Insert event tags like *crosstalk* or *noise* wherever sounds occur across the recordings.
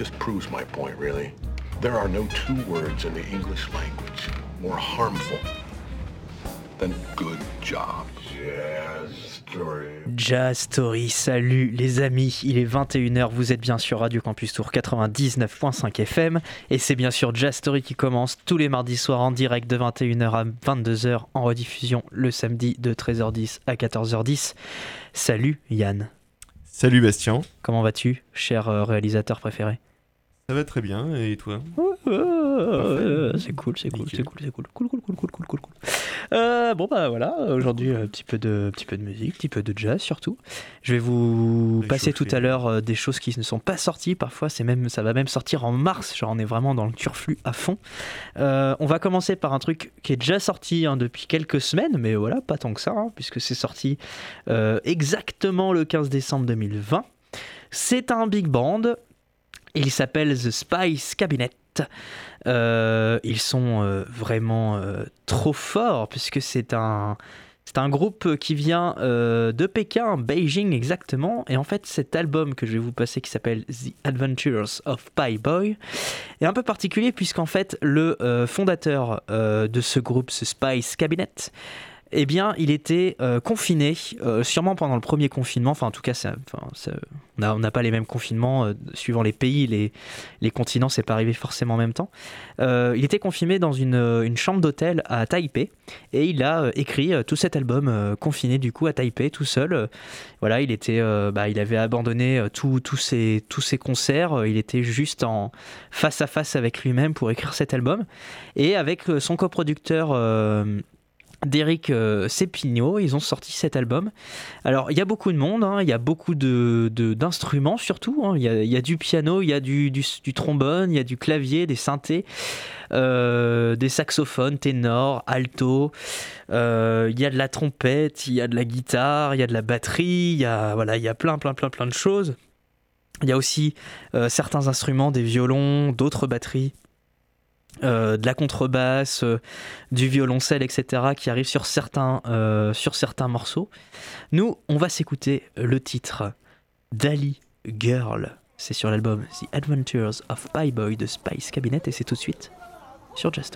just proves my point, really. There are no two words in the English language more harmful than good job. Jazz story. Jazz Story, salut les amis, il est 21h, vous êtes bien sur Radio Campus Tour 99.5 FM et c'est bien sûr Jazz Story qui commence tous les mardis soirs en direct de 21h à 22h en rediffusion le samedi de 13h10 à 14h10. Salut Yann, Salut Bastien, comment vas-tu cher euh, réalisateur préféré? Ça va très bien et toi? C'est cool, c'est cool, c'est cool, c'est cool, cool, cool, cool, cool, cool, cool, cool. Euh, bon bah voilà, aujourd'hui un petit peu de, petit peu de musique, petit peu de jazz surtout. Je vais vous passer tout à l'heure euh, des choses qui ne sont pas sorties. Parfois, c'est même, ça va même sortir en mars. Genre, on est vraiment dans le turflu à fond. Euh, on va commencer par un truc qui est déjà sorti hein, depuis quelques semaines, mais voilà, pas tant que ça, hein, puisque c'est sorti euh, exactement le 15 décembre 2020. C'est un big band. Il s'appelle The Spice Cabinet. Euh, ils sont euh, vraiment euh, trop forts puisque c'est un c'est un groupe qui vient de Pékin, Beijing exactement. Et en fait, cet album que je vais vous passer qui s'appelle The Adventures of Pie Boy est un peu particulier puisqu'en fait, le fondateur de ce groupe, ce Spice Cabinet, eh bien, il était euh, confiné, euh, sûrement pendant le premier confinement. Enfin, en tout cas, on n'a pas les mêmes confinements euh, suivant les pays, les, les continents, c'est pas arrivé forcément en même temps. Il était confiné dans une, chambre d'hôtel à Taipei et il a écrit tout cet album confiné du coup à Taipei tout seul. Voilà, il était, bah, il avait abandonné tous ses, tous ses concerts. Il était juste en face à face avec lui-même pour écrire cet album et avec son coproducteur. Euh, D'Eric euh, Cepigno, ils ont sorti cet album. Alors, il y a beaucoup de monde, hein, il y a beaucoup de, de- d'instruments surtout. hein. Il, y a, du piano, il y a du, trombone, il y a du clavier, des synthés, euh, des saxophones, ténors, alto. euh, il y a de la trompette, il y a de la guitare, il y a de la batterie, il y a, voilà, il y a plein, plein, plein, plein de choses. Il y a aussi euh, certains instruments, des violons, d'autres batteries. Euh, de la contrebasse, euh, du violoncelle, etc., qui arrivent sur certains, euh, sur certains morceaux. Nous, on va s'écouter le titre Dali Girl. C'est sur l'album The Adventures of Pie Boy de Spice Cabinet et c'est tout de suite sur Jazz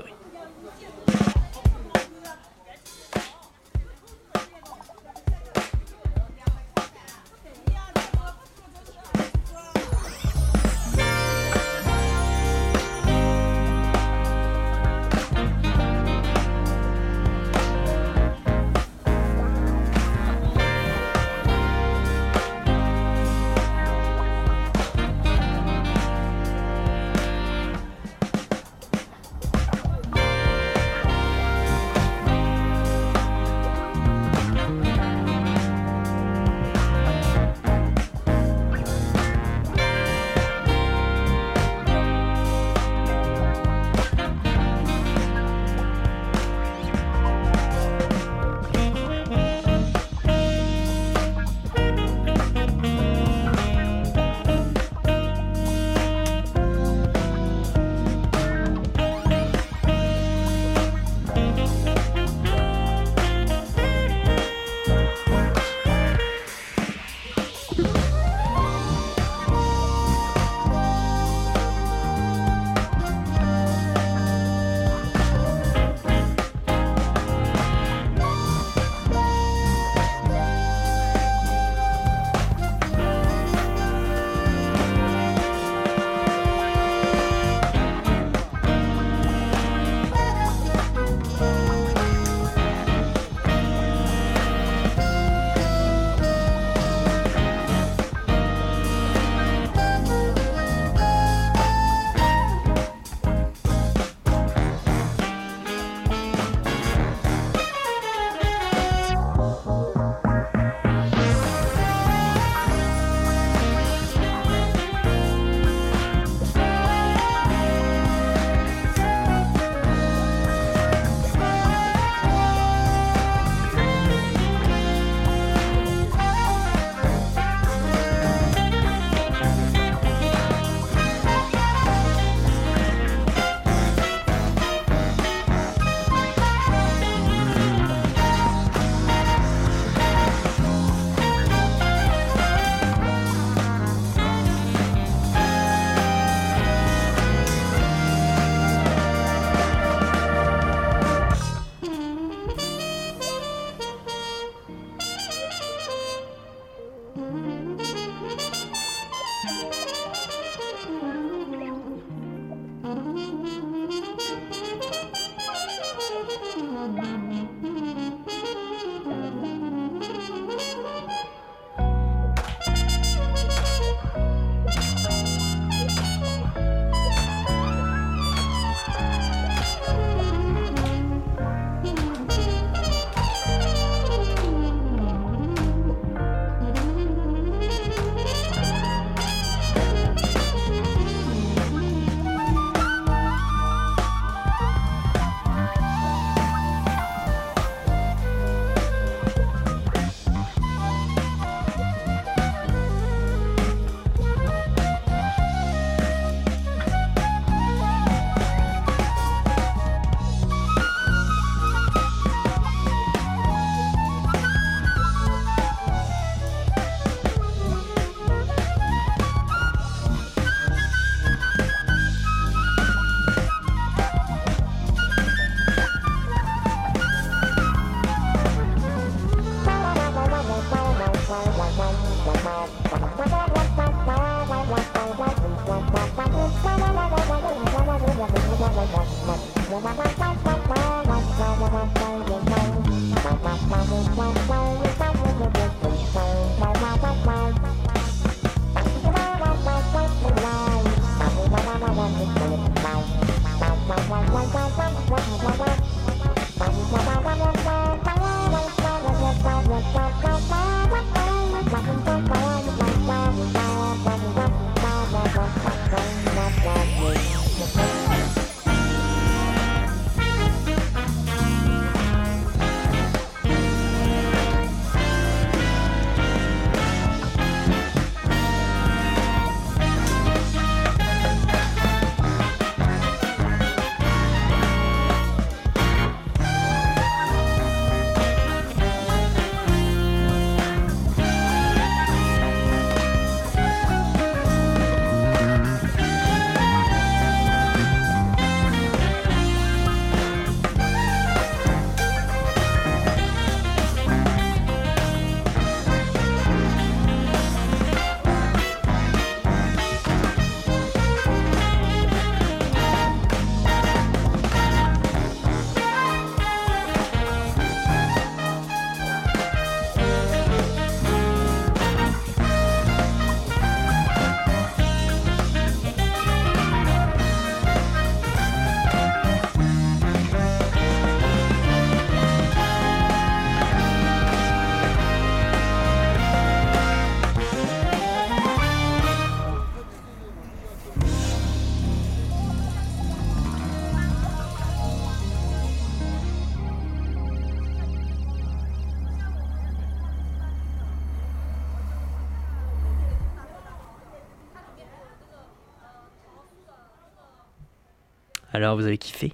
Alors, vous avez kiffé?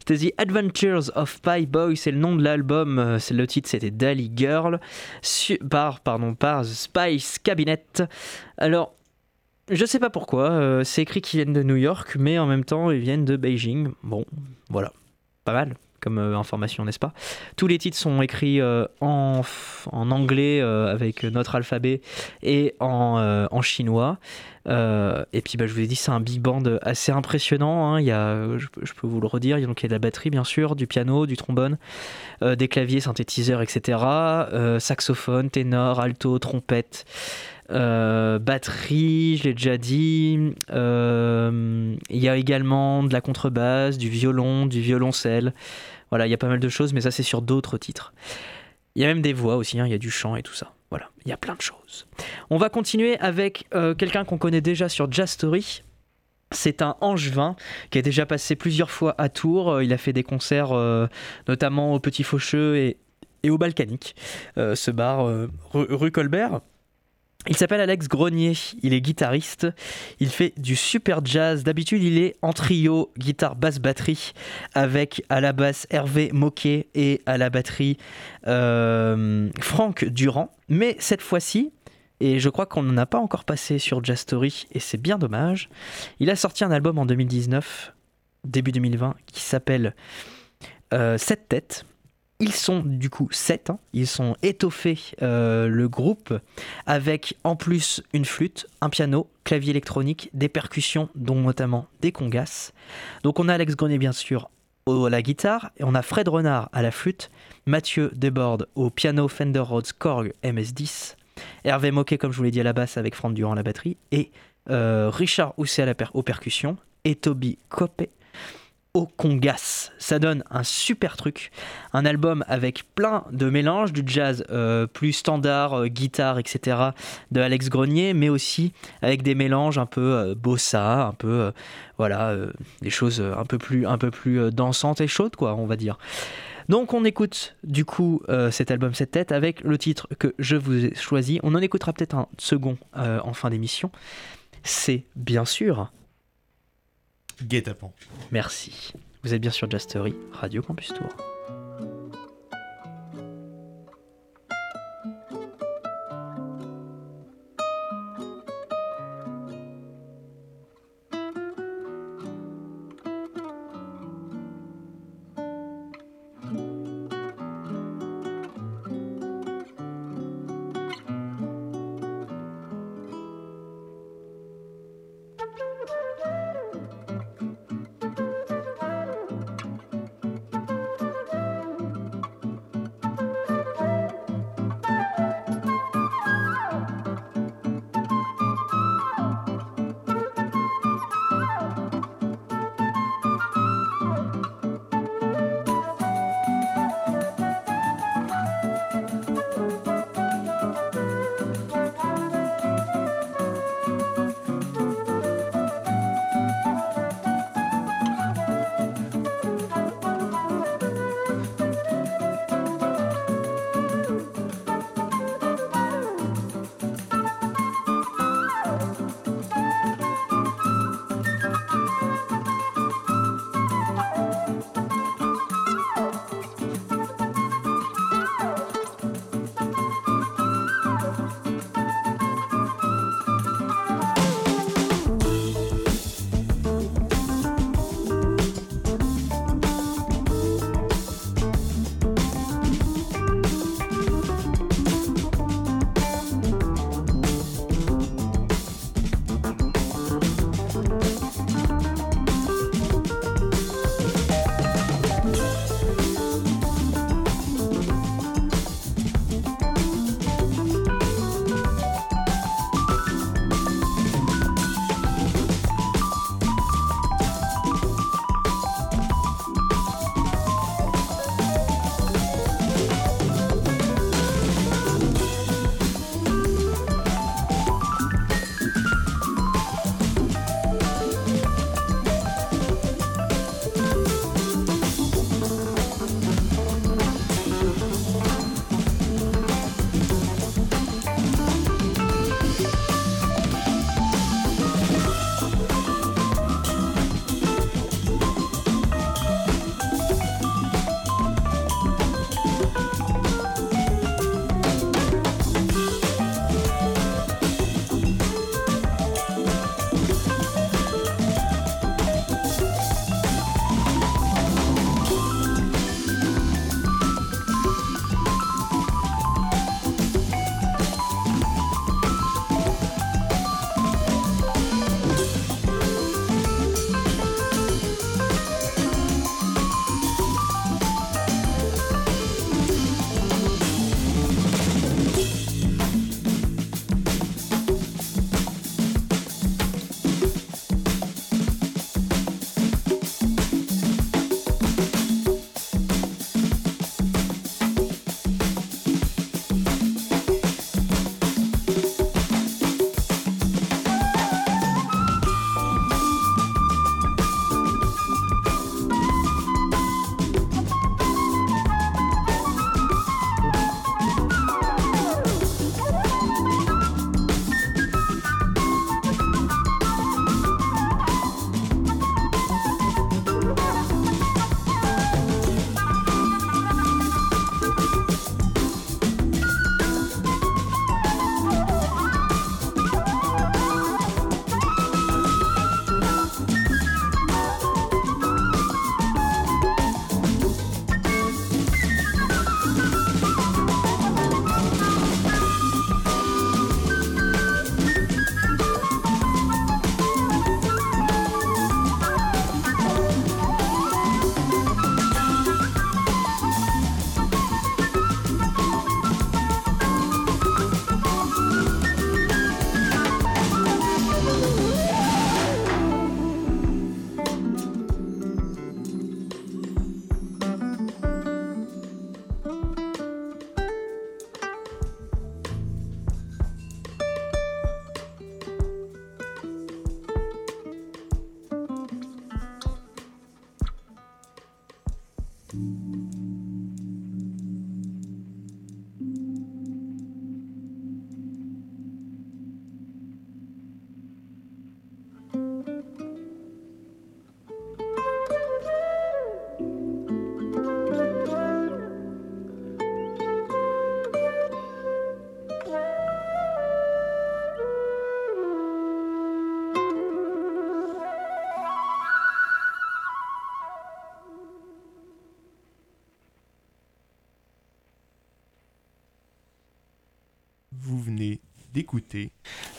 C'était The Adventures of Pie Boy, c'est le nom de l'album, euh, le titre c'était Dally Girl, par, pardon, par The Spice Cabinet. Alors, je sais pas pourquoi, euh, c'est écrit qu'ils viennent de New York, mais en même temps ils viennent de Beijing. Bon, voilà, pas mal comme euh, information, n'est-ce pas? Tous les titres sont écrits en, en anglais avec notre alphabet et en, en chinois. Euh, et puis bah, je vous ai dit c'est un big band assez impressionnant. hein. Il y a, je, peux- vous le redire, il y a donc il y a de la batterie bien sûr, du piano, du trombone, euh, des claviers, synthétiseurs, etc. euh, saxophone, ténor, alto, trompette. batterie, je l'ai déjà dit. Il y a également de la contrebasse, du violon, du violoncelle. Voilà, il y a pas mal de choses, mais ça c'est sur d'autres titres. Il y a même des voix aussi, hein, il y a du chant et tout ça. Voilà, il y a plein de choses. On va continuer avec euh, quelqu'un qu'on connaît déjà sur Jazz Story. C'est un angevin qui a déjà passé plusieurs fois à Tours. Euh, Il a fait des concerts euh, notamment au Petit Faucheux et, au Balkanique, ce bar rue Colbert. Il s'appelle Alex Grenier, il est guitariste, il fait du super jazz. D'habitude, il est en trio, guitare, basse, batterie, avec à la basse Hervé Moquet et à la batterie euh, Franck Durand. Mais cette fois-ci, et je crois qu'on n'en a pas encore passé sur Jazz Story, et c'est bien dommage, il a sorti un album en 2019, début 2020, qui s'appelle euh, Sept têtes. Ils sont du coup sept, hein. ils sont étoffés euh, le groupe avec en plus une flûte, un piano, clavier électronique, des percussions, dont notamment des congas. Donc on a Alex Grenier bien sûr à la guitare, et on a Fred Renard à la flûte, Mathieu Desbordes au piano Fender Rhodes Korg MS10, Hervé Moquet comme je vous l'ai dit à la basse avec Franck Durand à la batterie, et euh, Richard Housset aux percussions, et Toby Copé au congas. Ça donne un super truc, un album avec plein de mélanges, du jazz euh, plus standard, euh, guitare, etc. de Alex Grenier, mais aussi avec des mélanges un peu euh, bossa, un peu voilà, des choses un peu plus, un peu plus dansantes et chaudes, quoi, on va dire. Donc on écoute du coup cet album Cette tête avec le titre que je vous ai choisi. On en écoutera peut-être un second en fin d'émission. C'est bien sûr Guet-apens. Merci. Vous êtes bien sur Jazz Story, Radio Campus Tour.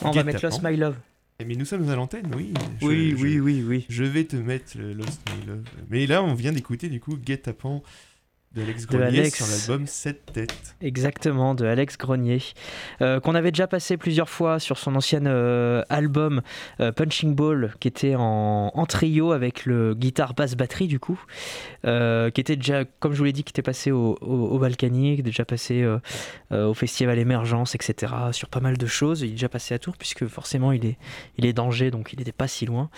On va Guet-apens. mettre Lost My Love. Eh, Mais nous sommes à l'antenne, oui. Je- Oui, je- oui, oui, oui. Je vais te mettre le Lost My Love. Mais là, on vient d'écouter du coup Get Appan de Alex De Grenier Alex. sur l'album 7 têtes. Exactement, de Alex Grenier, euh, qu'on avait déjà passé plusieurs fois sur son ancien euh, album euh, Punching Ball, qui était en, en trio avec le guitare basse batterie du coup, qui était déjà, comme je vous l'ai dit, qui était passé au, au, au Balkany, déjà passé au Festival Émergence, etc. Sur pas mal de choses. Il est déjà passé à Tours puisque forcément il est, il est d'Angers, donc il n'était pas si loin.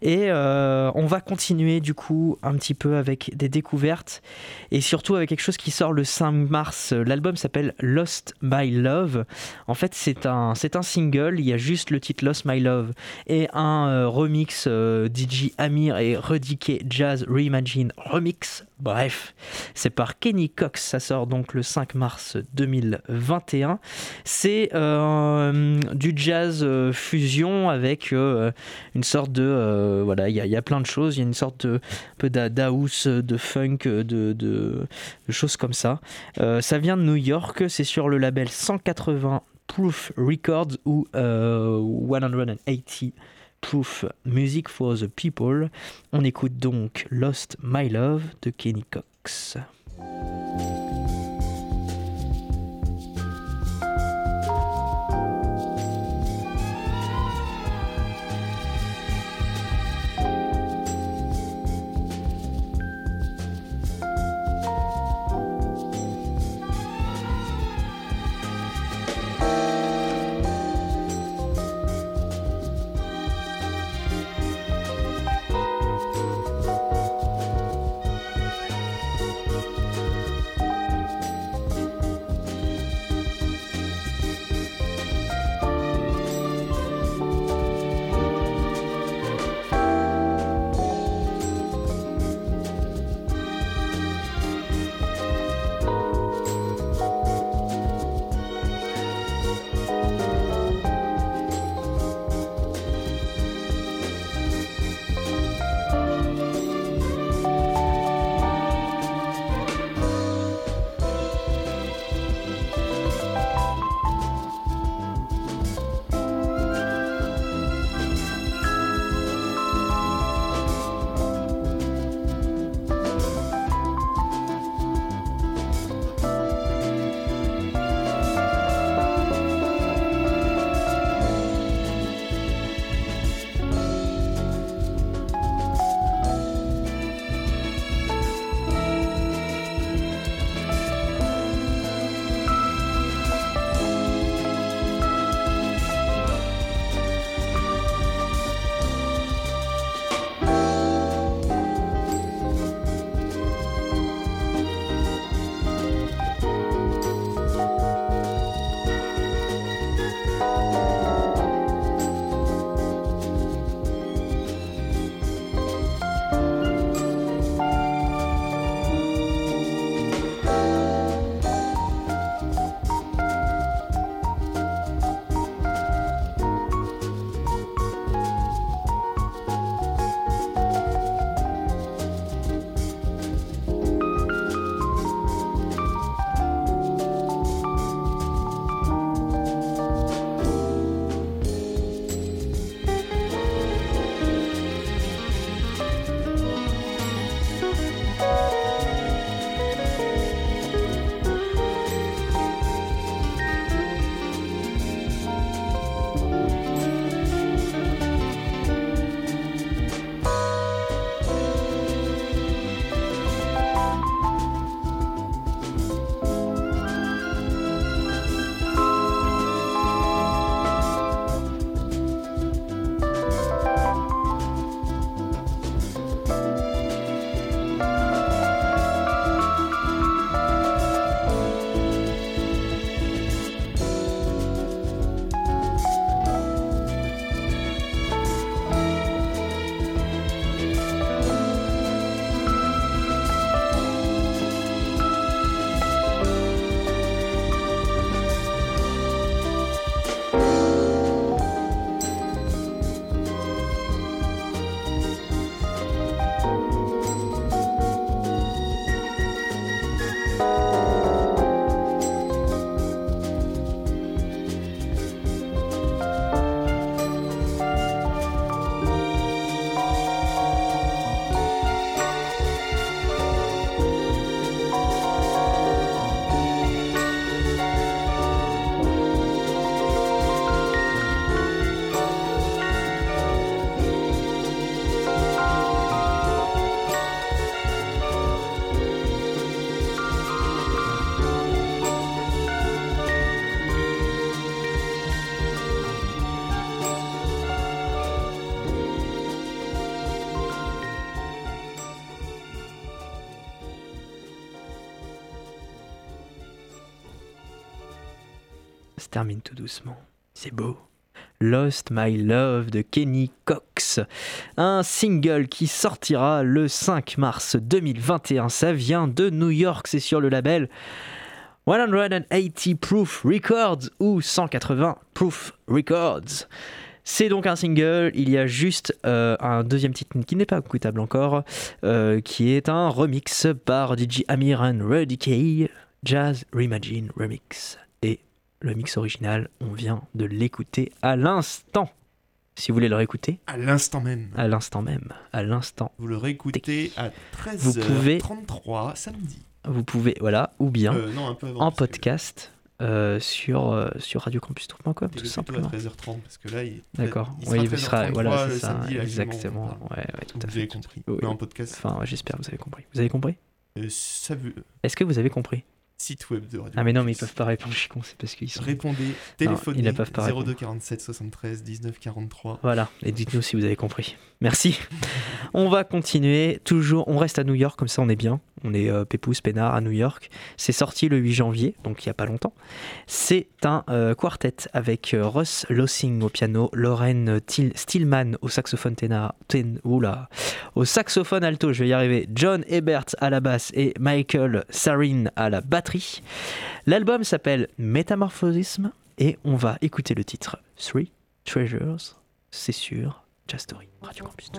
Et on va continuer du coup un petit peu avec des découvertes et surtout avec quelque chose qui sort le 5 mars. L'album s'appelle Lost My Love. En fait, c'est un, c'est un single, il y a juste le titre Lost My Love et un euh, remix euh, DJ Amir et Rediké Jazz Reimagine Remix. Bref, c'est par Kenny Cox, ça sort donc le 5 mars 2021. C'est euh, du jazz euh, fusion avec euh, une sorte de... euh, voilà, il y, y a plein de choses, il y a une sorte de un peu d'house, de funk, de, de choses comme ça. Euh, ça vient de New York, c'est sur le label 180 Proof Records ou euh, 180 Proof Music for the People. On écoute donc Lost My Love de Kenny Cox. Termine tout doucement. C'est beau. Lost My Love de Kenny Cox. Un single qui sortira le 5 mars 2021. Ça vient de New York, c'est sur le label 180 Proof Records ou 180 Proof Records. C'est donc un single, il y a juste euh, un deuxième titre qui n'est pas écoutable encore, euh, qui est un remix par DJ Amir and Rudy Jazz Reimagine Remix. Le mix original, on vient de l'écouter à l'instant. Si vous voulez le réécouter, À l'instant même. à l'instant même, à l'instant, Vous le réécoutez à Vous pouvez- 13h33 samedi. vous pouvez, voilà, ou bien Euh, non, avant. en que podcast euh, sur, euh, sur radiocampus.com, tout simplement. à 13h30 parce que là, il. D'accord, il oui, il sera, 13h33 voilà, c'est ça, samedi, là, exactement. Ouais, ouais, tout Vous à avez fait. compris. Oui, Mais en podcast, Enfin, ouais, j'espère que vous avez compris. Vous avez compris? Euh, ça veut. Est-ce que vous avez compris? Site web de Radio. Ah, mais non, mais ils peuvent pas répondre, je suis con, c'est parce qu'ils sont. Répondez, téléphonez peuvent pas 02 47 73 19 43. Voilà, et dites-nous si vous avez compris. Merci. *laughs* on va continuer, toujours, on reste à New York, comme ça on est bien. On est euh, pépouze, peinard à New York. C'est sorti le 8 janvier, donc il n'y a pas longtemps. C'est un euh, quartet avec euh, Russ Lossing au piano, Lauren Til- Stillman au saxophone ténor, ten, oula, au saxophone alto, je vais y arriver, John Ebert à la basse et Michael Sarin à la batterie. L'album s'appelle Métamorphosisme et on va écouter le titre Three Treasures, c'est sur Jazz Story, Radio Campus.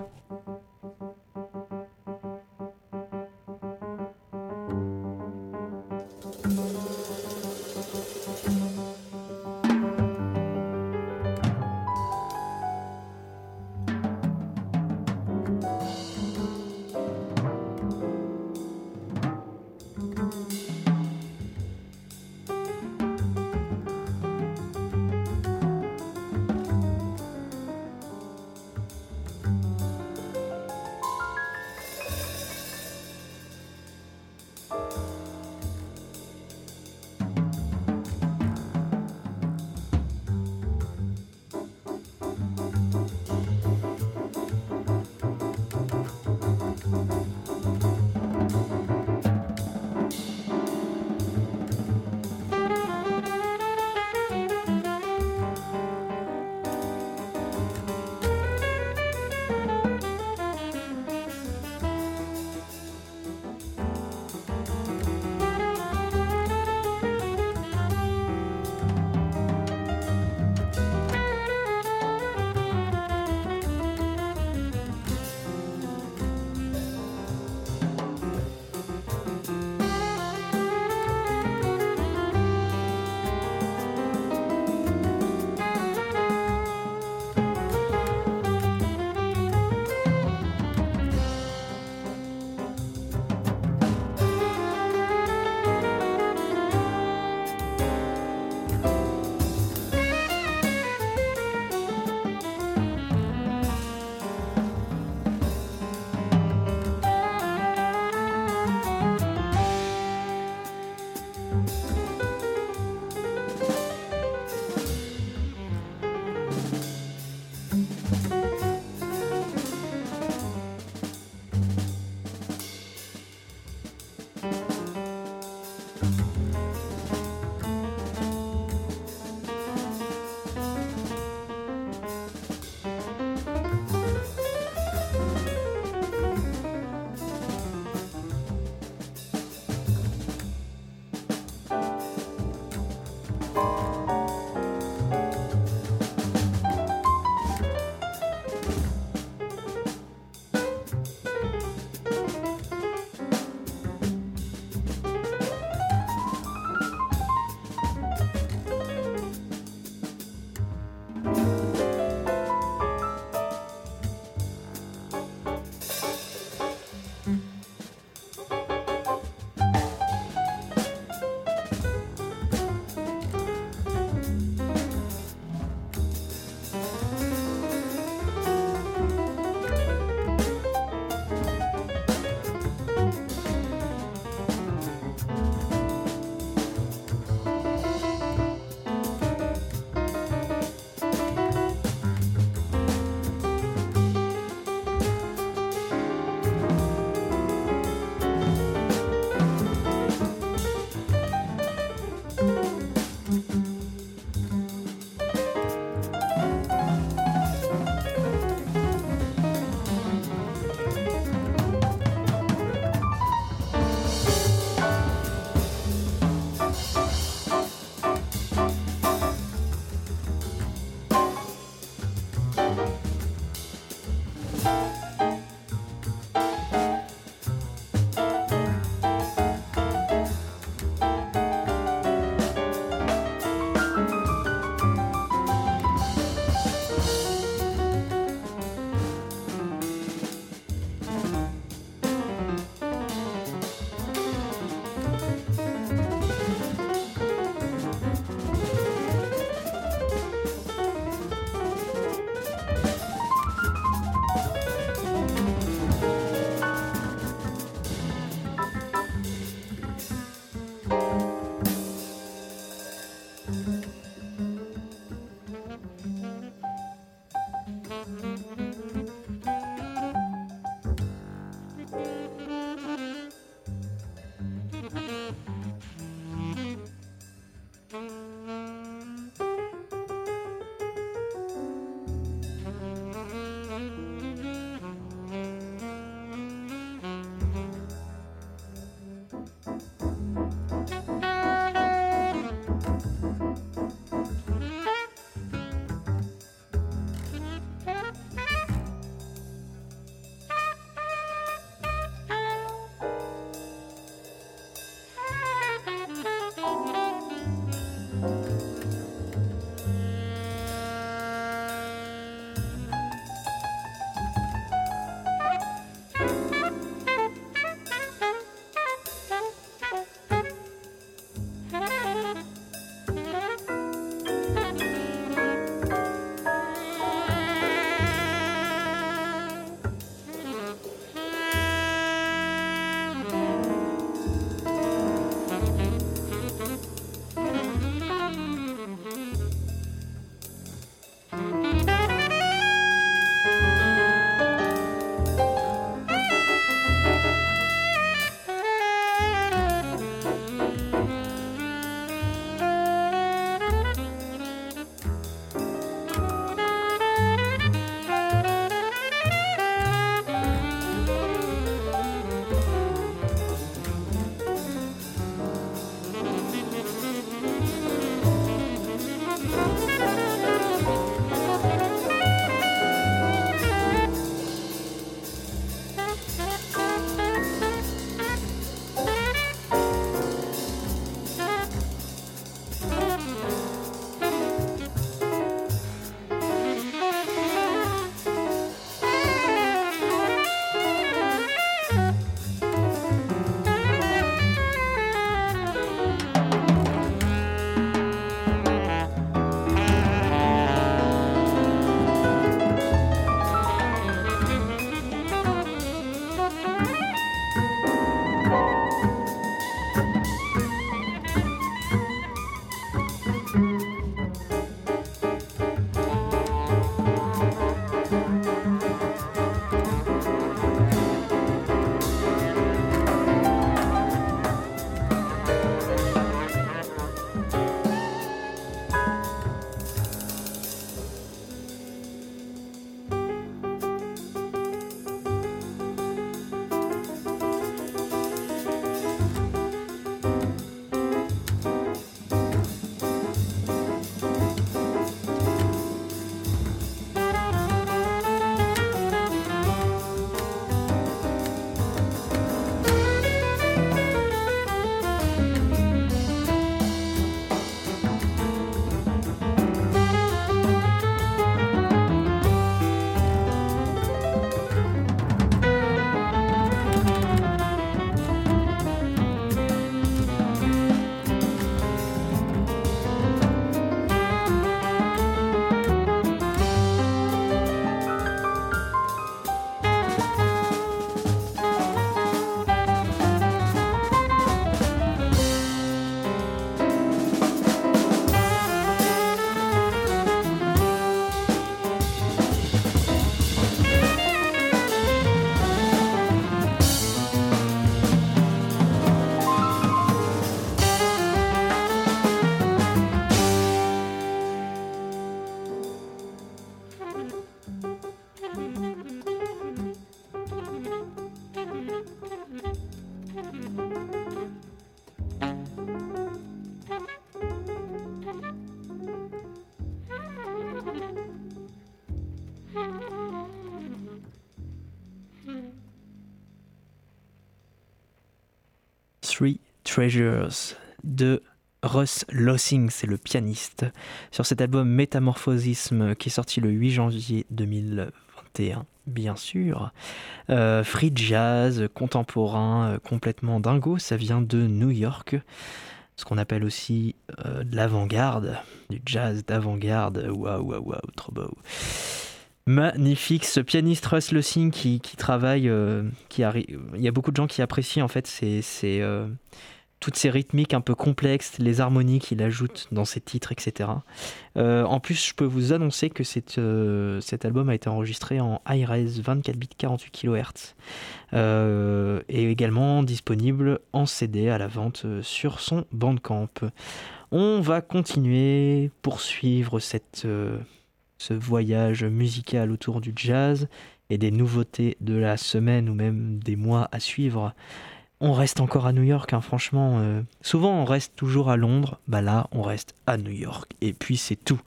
Treasures de Russ Lossing, c'est le pianiste, sur cet album Métamorphosisme qui est sorti le 8 janvier 2021, bien sûr. Euh, free jazz, contemporain, euh, complètement dingo, ça vient de New York, ce qu'on appelle aussi euh, de l'avant-garde, du jazz d'avant-garde, waouh, waouh, waouh, trop beau. Magnifique, ce pianiste Russ Lossing qui, travaille, qui arrive. Il y a beaucoup de gens qui apprécient en fait ces, toutes ces rythmiques un peu complexes, les harmonies qu'il ajoute dans ses titres, etc. Euh, en plus, je peux vous annoncer que euh, cet album a été enregistré en high-res 24 bits 48 kHz euh, et également disponible en CD à la vente sur son Bandcamp. On va continuer, poursuivre cette, ce voyage musical autour du jazz et des nouveautés de la semaine ou même des mois à suivre. On reste encore à New York, hein, franchement. euh, souvent, on reste toujours à Londres. Bah là, on reste à New York. Et puis, c'est tout.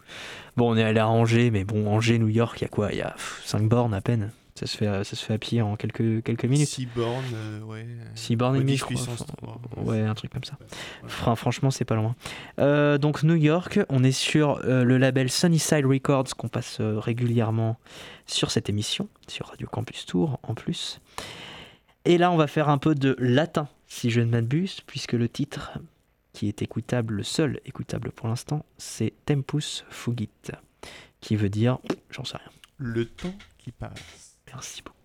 Bon, on est allé à Angers, mais bon, Angers, New York, il y a quoi? Il y a 5 bornes à peine. Ça se fait, à- ça se fait à pied en quelques, quelques minutes. 6 bornes, euh, ouais. 6 bornes et Ouais, demie, 10 je crois. puissance Enfin, 3. Ouais, un truc comme ça. Franchement, c'est pas loin. Euh, donc New York, on est sur euh, le label Sunnyside Records qu'on passe régulièrement sur cette émission, sur Radio Campus Tour en plus. Et là, on va faire un peu de latin, si je ne m'abuse, puisque le titre qui est écoutable, le seul écoutable pour l'instant, c'est Tempus Fugit, qui veut dire, j'en sais rien. Le temps qui passe. Merci beaucoup.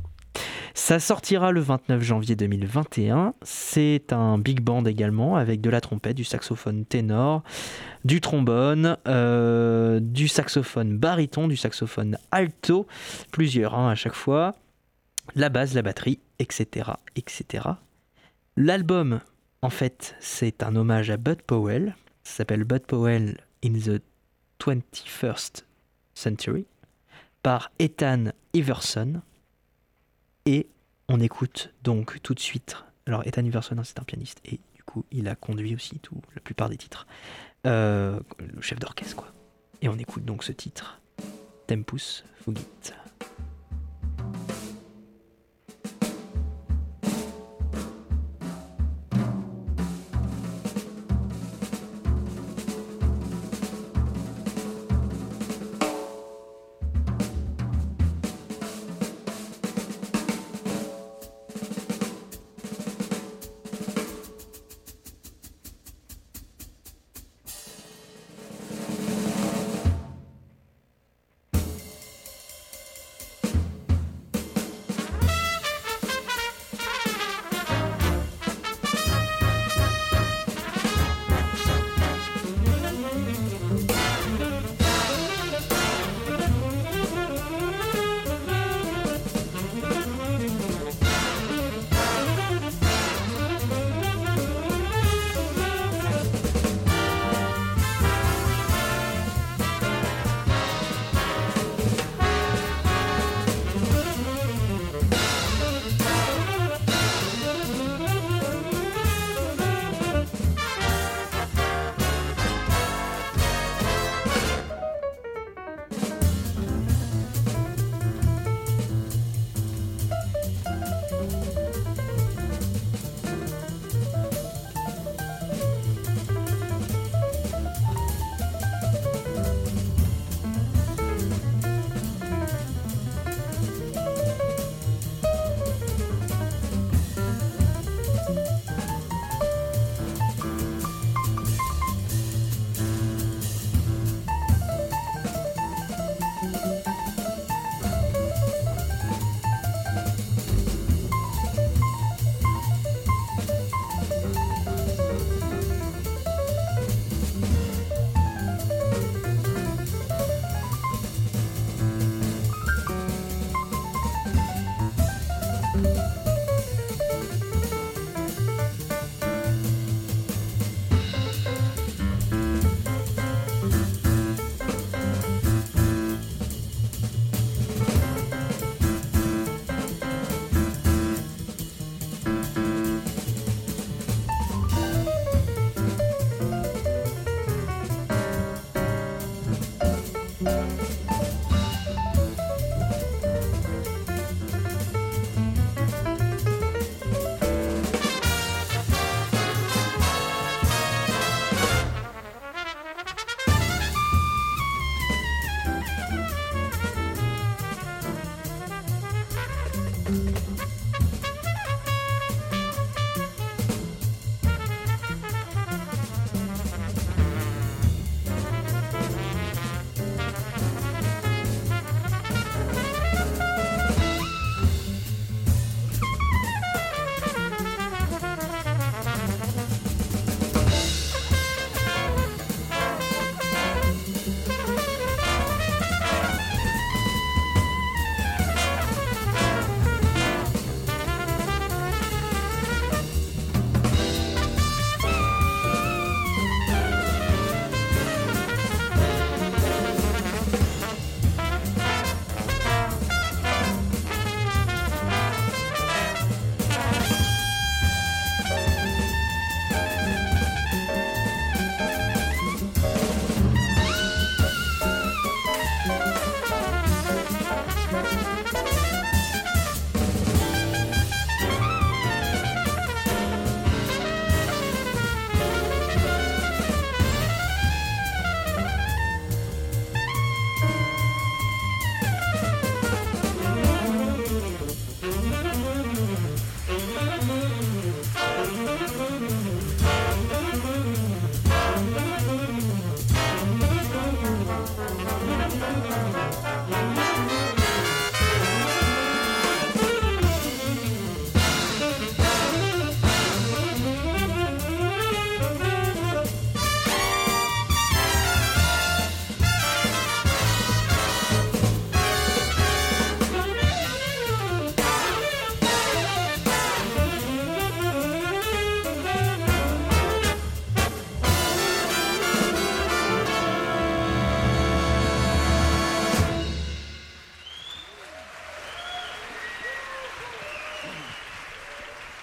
Ça sortira le 29 janvier 2021. C'est un big band également avec de la trompette, du saxophone ténor, du trombone, euh, du saxophone baryton, du saxophone alto, plusieurs hein, à chaque fois, la basse, la batterie, etc. etc. L'album, en fait, c'est un hommage à Bud Powell. Ça s'appelle Bud Powell in the 21st Century par Ethan Iverson. Et on écoute donc tout de suite. Alors, Ethan Iverson, hein, c'est un pianiste et du coup, il a conduit aussi tout, la plupart des titres. Euh, le chef d'orchestre, quoi. Et on écoute donc ce titre Tempus Fugit.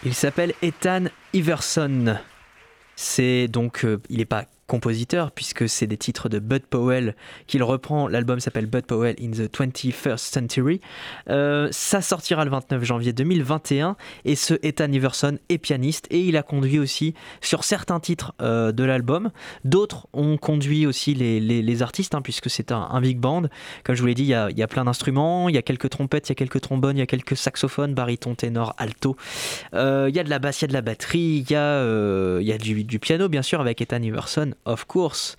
Il s'appelle Ethan Iverson. C'est donc, euh, il n'est pas compositeur, puisque c'est des titres de Bud Powell qu'il reprend. L'album s'appelle Bud Powell in the 21st Century. Euh, ça sortira le 29 janvier 2021. Et ce Ethan Iverson est pianiste et il a conduit aussi sur certains titres euh, de l'album. D'autres ont conduit aussi les, artistes, hein, puisque c'est un, big band. Comme je vous l'ai dit, il y a, il y a plein d'instruments, il y a quelques trompettes, il y a quelques trombones, il y a quelques saxophones, baryton, ténor, alto. Euh, il y a de la basse, il y a de la batterie, il y a, du piano, bien sûr, avec Ethan Iverson of course.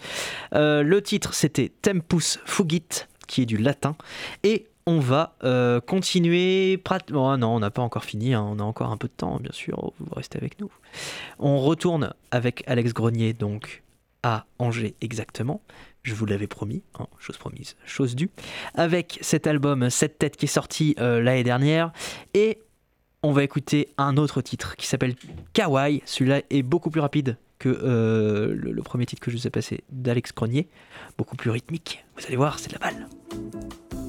Euh, le titre, c'était Tempus Fugit, qui est du latin. Et on va euh, continuer. Oh non, on n'a pas encore fini, hein. on a encore un peu de temps, bien sûr, vous restez avec nous. On retourne avec Alex Grenier, donc à Angers exactement. Je vous l'avais promis, hein, chose promise, chose due. Avec cet album, cette tête qui est sorti euh, l'année dernière. Et on va écouter un autre titre qui s'appelle Kawaii. Celui-là est beaucoup plus rapide que euh, le, le, premier titre que je vous ai passé d'Alex Grenier, beaucoup plus rythmique. Vous allez voir, c'est de la balle.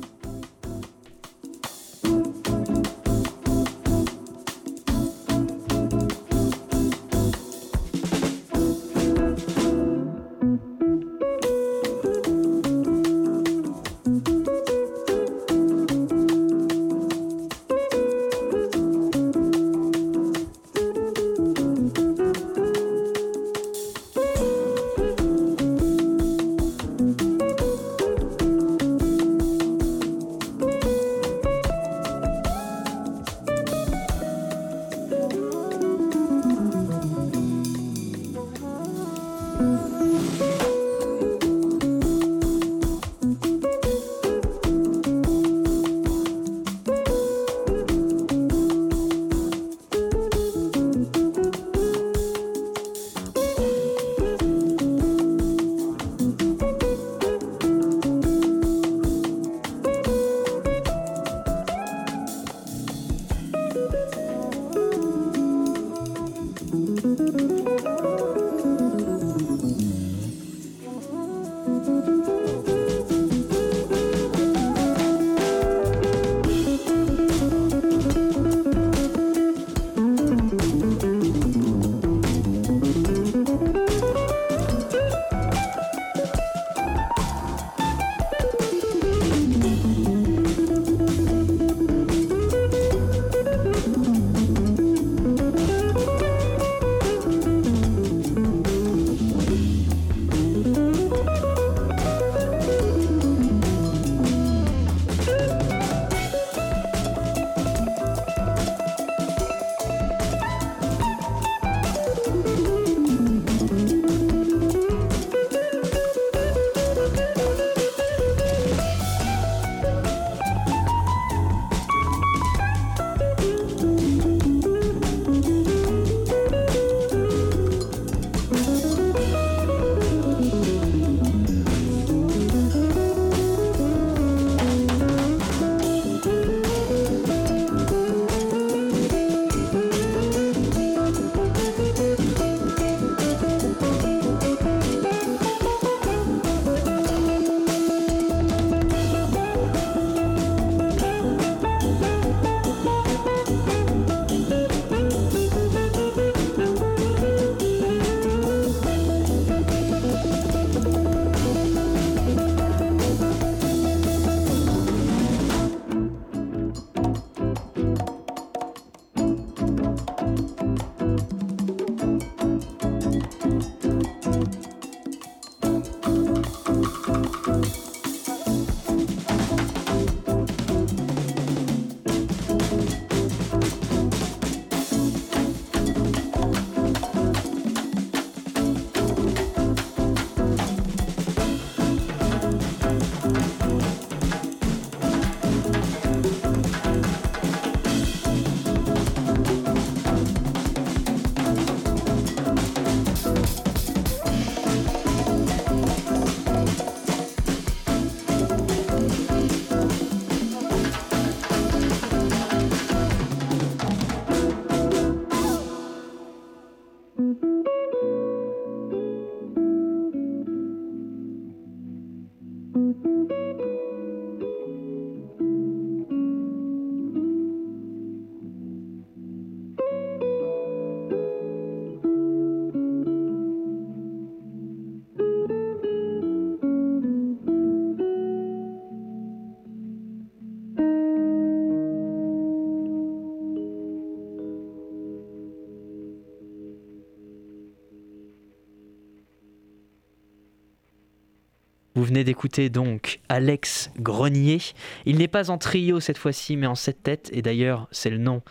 Vous venez d'écouter donc Alex Grenier. Il n'est pas en trio cette fois-ci, mais en sept têtes. Et d'ailleurs, c'est le nom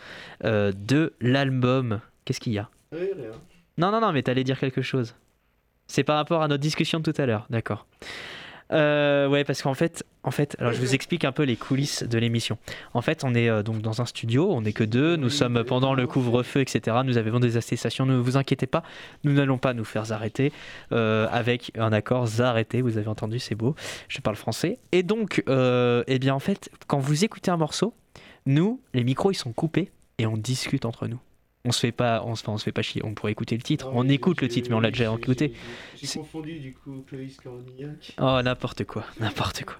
euh, de l'album. Qu'est-ce qu'il y a? Non, non, non, mais t'allais dire quelque chose. C'est par rapport à notre discussion de tout à l'heure, d'accord. Euh, ouais, parce qu'en fait, en fait, alors je vous explique un peu les coulisses de l'émission. En fait, on est euh, donc dans un studio, on n'est que deux, nous sommes pendant le couvre-feu, etc. Nous avons des attestations, ne vous inquiétez pas, nous n'allons pas nous faire arrêter euh, avec un accord arrêté, vous avez entendu, c'est beau, je parle français. Et donc, euh, eh bien en fait, quand vous écoutez un morceau, nous, les micros, ils sont coupés et on discute entre nous. On se fait pas, on se, enfin, on se fait pas chier. On pourrait écouter le titre. on écoute le titre, mais on l'a déjà écouté. J'ai confondu du coup Clovis Cornillac. Oh, n'importe quoi, *laughs* n'importe quoi.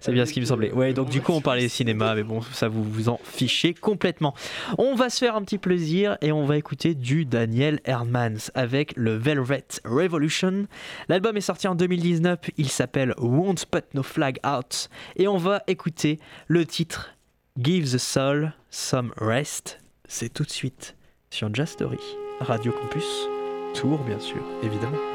C'est bien ce qui me semblait. Ouais, donc du coup, on parlait cinéma, mais bon, ça vous vous en fichez complètement. On va se faire un petit plaisir et on va écouter du Daniel Hermans avec le Velvet Revolution. L'album est sorti en 2019, il s'appelle Won't Put No Flag Out et on va écouter le titre Give the Soul Some Rest. C'est tout de suite sur Just Story, Radio Campus, Tour bien sûr, évidemment.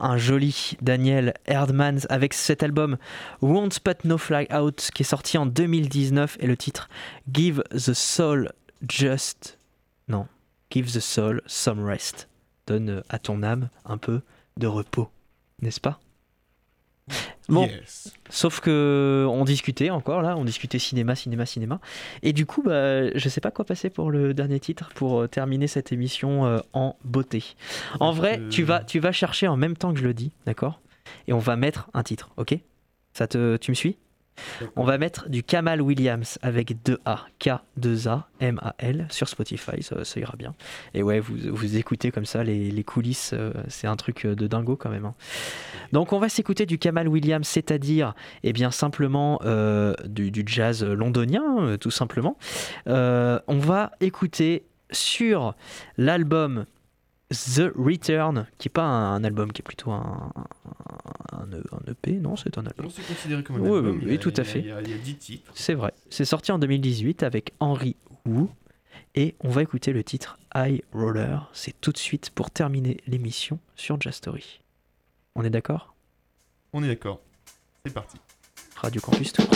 Un, joli Daniel Erdmann avec cet album Won't Put No Fly Out qui est sorti en 2019 et le titre Give the Soul Just. Non, Give the Soul Some Rest. Donne à ton âme un peu de repos, n'est-ce pas? Bon, Yes. Sauf que on discutait encore là, on discutait cinéma, cinéma, cinéma. Et du coup, bah, je sais pas quoi passer pour le dernier titre pour euh, terminer cette émission euh, en beauté. En vrai, Euh, tu vas, tu vas chercher en même temps que je le dis, d'accord? Et on va mettre un titre, ok? Ça te, tu me suis? On va mettre du Kamal Williams avec 2A, K2A, M-A-L sur Spotify, ça, ira bien. Et ouais, vous, vous écoutez comme ça les, coulisses, euh, c'est un truc euh, de dingo quand même. hein. Donc on va s'écouter du Kamal Williams, c'est-à-dire eh bien simplement euh, du, jazz londonien, tout simplement. On va écouter sur l'album The Return, qui est pas un, album, qui est plutôt un, un, un EP, non, c'est un album. On s'est considéré comme un Oui, album. oui, a- oui, tout à fait. Il y a- il y a 10 titres. C'est vrai. C'est sorti en 2018 avec Henry Wu. Et on va écouter le titre High Roller. C'est tout de suite pour terminer l'émission sur Jazz Story. On est d'accord? On est d'accord. C'est parti. Radio Campus Tour.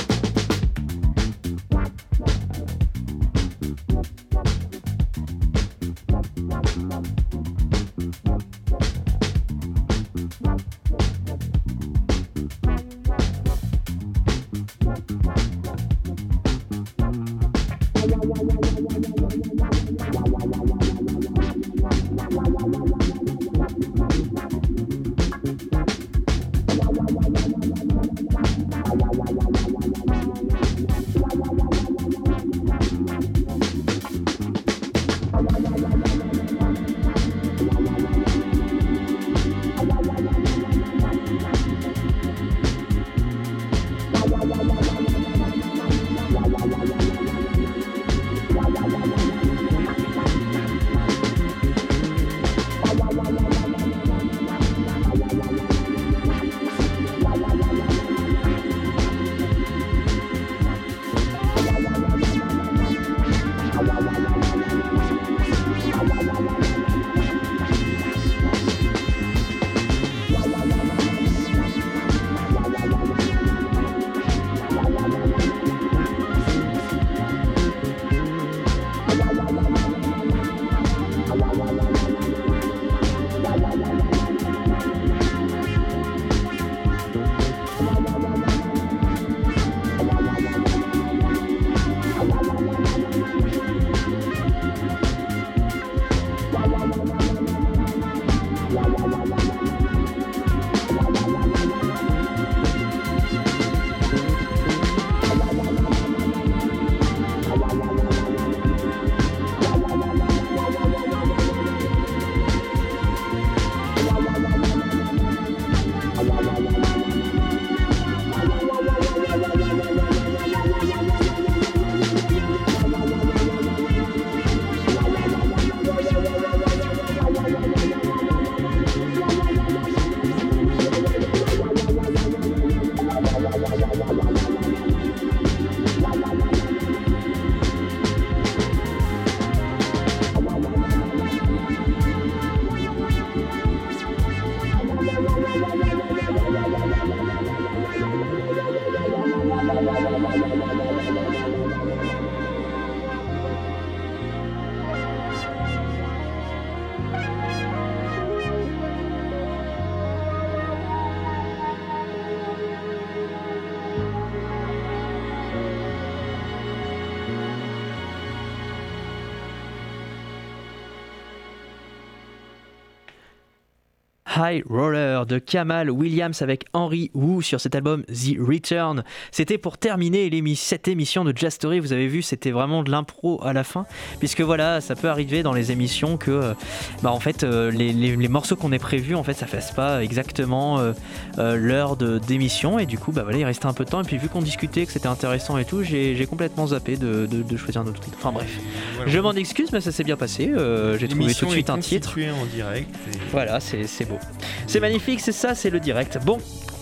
High Roller de Kamal Williams avec Henry Wu sur cet album The Return. C'était pour terminer cette émission de Jazz Story. Vous avez vu, c'était vraiment de l'impro à la fin, puisque voilà, ça peut arriver dans les émissions que, euh, bah en fait, euh, les, les- les morceaux qu'on est prévus, en fait, ça fasse pas exactement euh, euh, l'heure d'émission, et du coup, bah voilà, il restait un peu de temps. Et puis vu qu'on discutait, que c'était intéressant et tout, j'ai complètement zappé de, de- de choisir un autre titre. Enfin bref, Voilà. je m'en excuse, mais ça s'est bien passé. Euh, j'ai trouvé tout de suite un titre. en direct. et- Voilà, c'est beau. C'est magnifique, c'est ça, c'est le direct. Bon,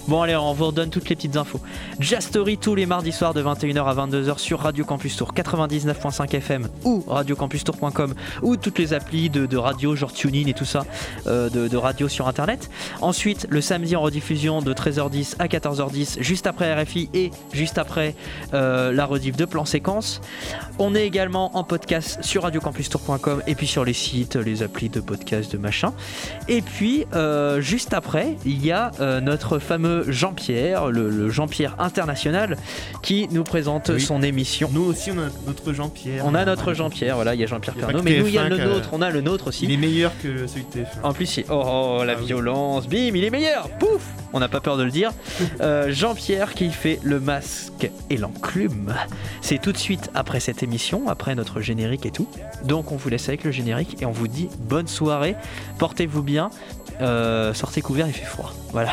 Bon allez, on vous redonne toutes les petites infos. Jazz Story tous les mardis soirs de 21h à 22h sur Radio Campus Tour 99.5 FM ou radiocampustour.com ou toutes les applis de, radio genre TuneIn et tout ça euh, de, radio sur internet. Ensuite, le samedi en rediffusion de 13h10 à 14h10 juste après RFI et juste après euh, la rediff de plan séquence. On est également en podcast sur radiocampustour.com et puis sur les sites, les applis de podcast de machin. Et puis euh, juste après, il y a notre fameux Jean-Pierre, le, le Jean-Pierre international, qui nous présente Oui. son émission. Nous aussi, on a notre Jean-Pierre. On a notre Jean-Pierre, voilà, il y a Jean-Pierre que mais nous il y a TF1 le nôtre, on a le nôtre aussi. Il est meilleur que celui de TF1. En plus, il- oh, oh, la Ah oui. violence, bim, il est meilleur, pouf On n'a pas peur de le dire. *laughs* Euh, Jean-Pierre qui fait le masque et l'enclume. C'est tout de suite après cette émission, après notre générique et tout. Donc on vous laisse avec le générique et on vous dit bonne soirée, portez-vous bien, Euh, sortez couvert, il fait froid. Voilà,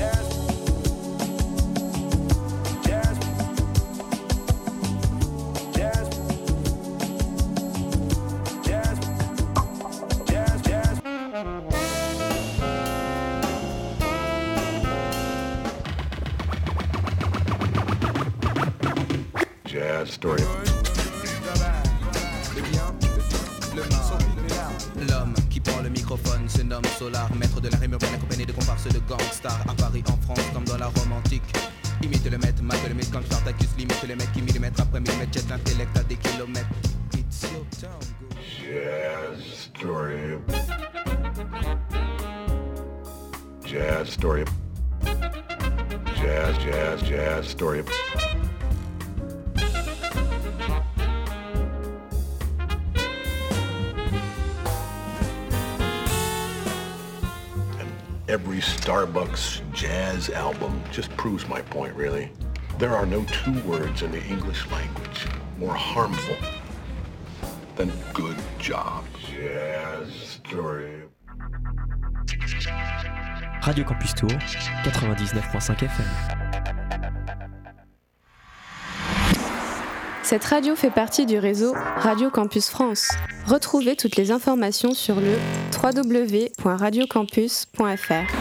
just proves my point, really. There are no two words in the English language more harmful than good job. Jazz story. Radio Campus Tour, 99.5 FM. Cette radio fait partie du réseau Radio Campus France. Retrouvez toutes les informations sur le www.radiocampus.fr.